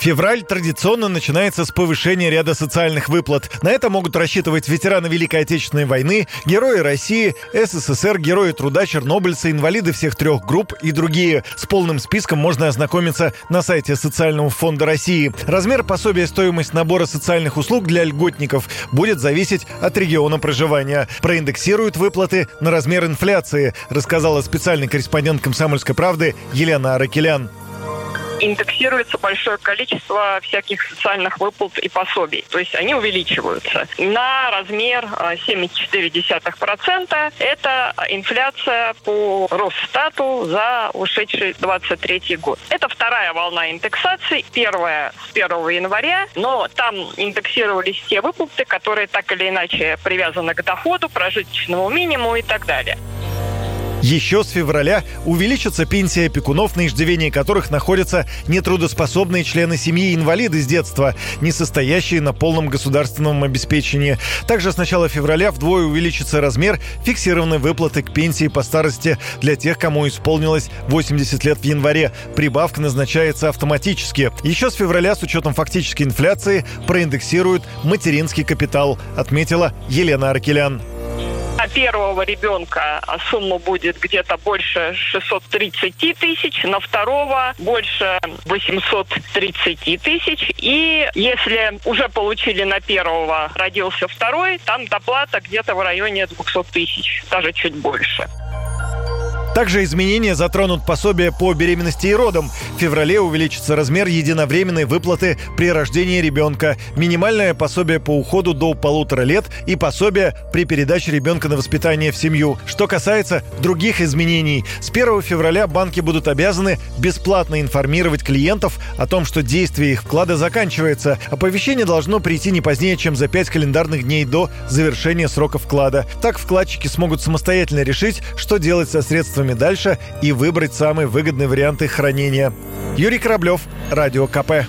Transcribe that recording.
Февраль традиционно начинается с повышения ряда социальных выплат. На это могут рассчитывать ветераны Великой Отечественной войны, герои России, СССР, герои труда, чернобыльцы, инвалиды всех трех групп и другие. С полным списком можно ознакомиться на сайте Социального фонда России. Размер пособия стоимость набора социальных услуг для льготников будет зависеть от региона проживания. Проиндексируют выплаты на размер инфляции, рассказала специальный корреспондент «Комсомольской правды» Елена Аракелян индексируется большое количество всяких социальных выплат и пособий. То есть они увеличиваются. На размер 7,4%. А, Это инфляция по Росстату за ушедший 23 год. Это вторая волна индексации. Первая с 1 января, но там индексировались те выплаты, которые так или иначе привязаны к доходу, прожиточному минимуму и так далее. Еще с февраля увеличится пенсия опекунов, на иждивении которых находятся нетрудоспособные члены семьи инвалиды с детства, не состоящие на полном государственном обеспечении. Также с начала февраля вдвое увеличится размер фиксированной выплаты к пенсии по старости для тех, кому исполнилось 80 лет в январе. Прибавка назначается автоматически. Еще с февраля с учетом фактической инфляции проиндексируют материнский капитал, отметила Елена Аркелян. Первого ребенка сумма будет где-то больше 630 тысяч, на второго больше 830 тысяч. И если уже получили на первого, родился второй, там доплата где-то в районе 200 тысяч, даже чуть больше. Также изменения затронут пособие по беременности и родам. В феврале увеличится размер единовременной выплаты при рождении ребенка, минимальное пособие по уходу до полутора лет и пособие при передаче ребенка на воспитание в семью. Что касается других изменений, с 1 февраля банки будут обязаны бесплатно информировать клиентов о том, что действие их вклада заканчивается. Оповещение должно прийти не позднее, чем за 5 календарных дней до завершения срока вклада. Так вкладчики смогут самостоятельно решить, что делать со средствами средствами дальше и выбрать самый выгодный вариант их хранения. Юрий Кораблев, Радио КП.